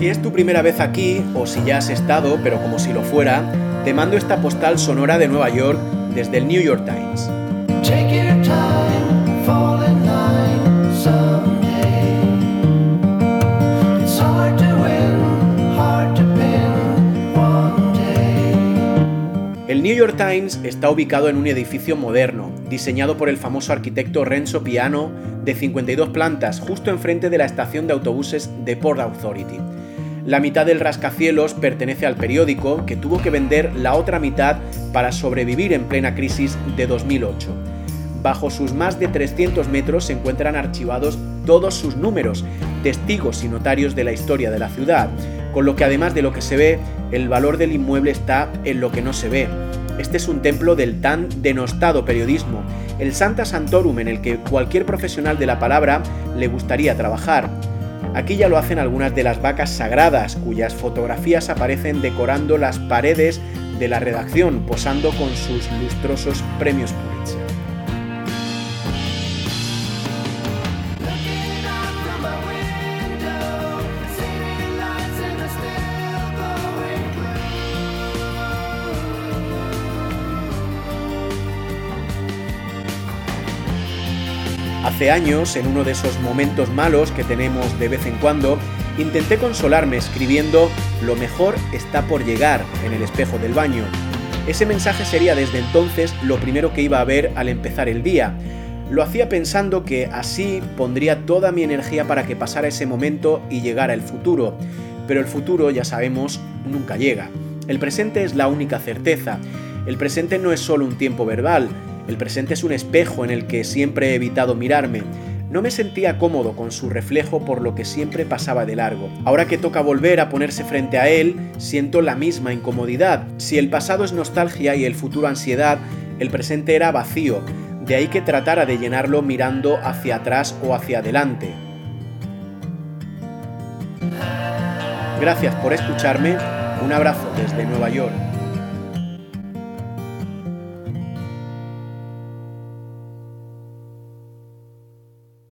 Si es tu primera vez aquí, o si ya has estado, pero como si lo fuera, te mando esta postal sonora de Nueva York desde el New York Times. El New York Times está ubicado en un edificio moderno, diseñado por el famoso arquitecto Renzo Piano, de 52 plantas, justo enfrente de la estación de autobuses de Port Authority. La mitad del rascacielos pertenece al periódico, que tuvo que vender la otra mitad para sobrevivir en plena crisis de 2008. Bajo sus más de 300 metros se encuentran archivados todos sus números, testigos y notarios de la historia de la ciudad, con lo que además de lo que se ve, el valor del inmueble está en lo que no se ve. Este es un templo del tan denostado periodismo, el Santa Santorum en el que cualquier profesional de la palabra le gustaría trabajar. Aquí ya lo hacen algunas de las vacas sagradas, cuyas fotografías aparecen decorando las paredes de la redacción, posando con sus lustrosos premios Pulitzer. Hace años, en uno de esos momentos malos que tenemos de vez en cuando, intenté consolarme escribiendo Lo mejor está por llegar en el espejo del baño. Ese mensaje sería desde entonces lo primero que iba a ver al empezar el día. Lo hacía pensando que así pondría toda mi energía para que pasara ese momento y llegara el futuro. Pero el futuro, ya sabemos, nunca llega. El presente es la única certeza. El presente no es solo un tiempo verbal, el presente es un espejo en el que siempre he evitado mirarme. No me sentía cómodo con su reflejo por lo que siempre pasaba de largo. Ahora que toca volver a ponerse frente a él, siento la misma incomodidad. Si el pasado es nostalgia y el futuro ansiedad, el presente era vacío, de ahí que tratara de llenarlo mirando hacia atrás o hacia adelante. Gracias por escucharme, un abrazo desde Nueva York.